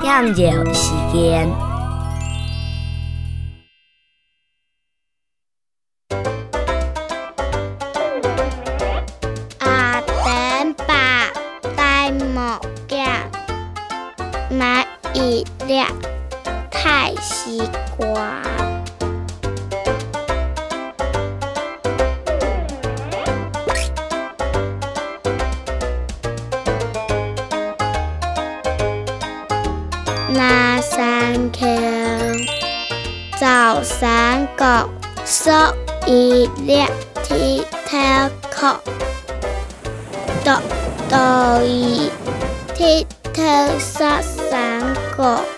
放药时间。阿等把戴墨镜，买一粒太西瓜。na sang kheo Chào sáng cọc Sọ y liệt thi theo khọ Tọ tò y thi theo sát sáng cọc